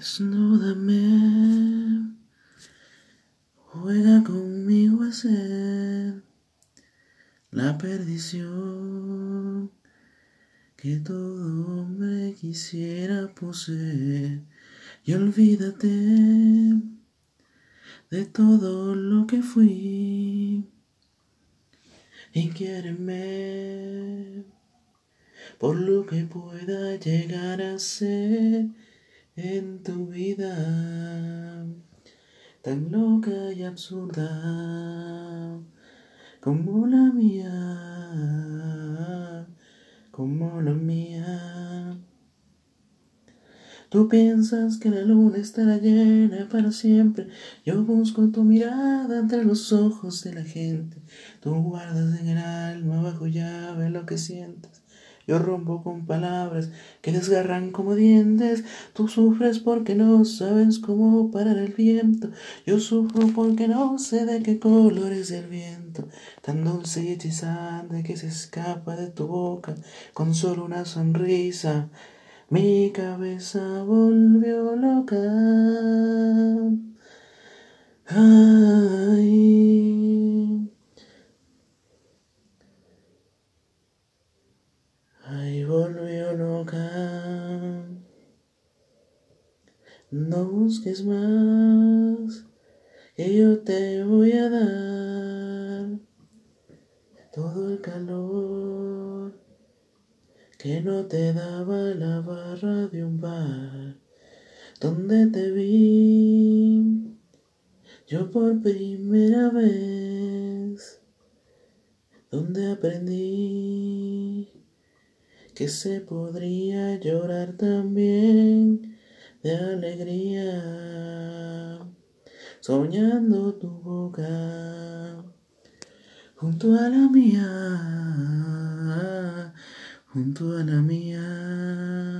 Desnúdame, juega conmigo a ser la perdición que todo hombre quisiera poseer. Y olvídate de todo lo que fui y quiéreme por lo que pueda llegar a ser en tu vida tan loca y absurda como la mía, como la mía. Tú piensas que la luna estará llena para siempre. Yo busco tu mirada entre los ojos de la gente. Tú guardas en el alma bajo llave lo que sientes. Yo rompo con palabras que desgarran como dientes. Tú sufres porque no sabes cómo parar el viento. Yo sufro porque no sé de qué color es el viento. Tan dulce y hechizante que se escapa de tu boca con solo una sonrisa. Mi cabeza volvió loca. Ay. Ay, No busques más, que yo te voy a dar todo el calor que no te daba la barra de un bar donde te vi. Yo por primera vez, donde aprendí que se podría llorar también de alegría, soñando tu boca junto a la mía, junto a la mía.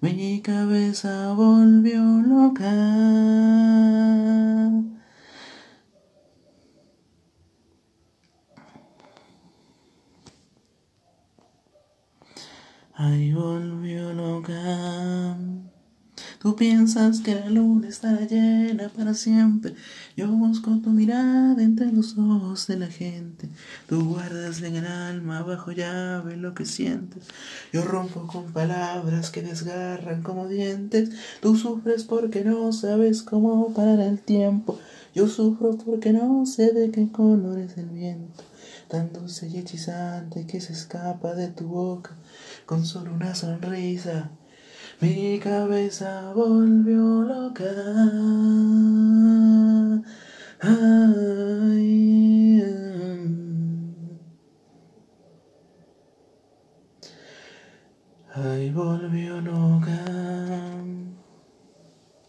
Mi cabeza volvió loca. Ay, volvió loca. Tú piensas que la luna estará llena para siempre. Yo busco tu mirada entre los ojos de la gente. Tú guardas en el alma bajo llave lo que sientes. Yo rompo con palabras que desgarran como dientes. Tú sufres porque no sabes cómo parar el tiempo. Yo sufro porque no sé de qué color es el viento. Tan dulce y hechizante que se escapa de tu boca con solo una sonrisa. Mi cabeza volvió loca. Ay, ay volvió loca.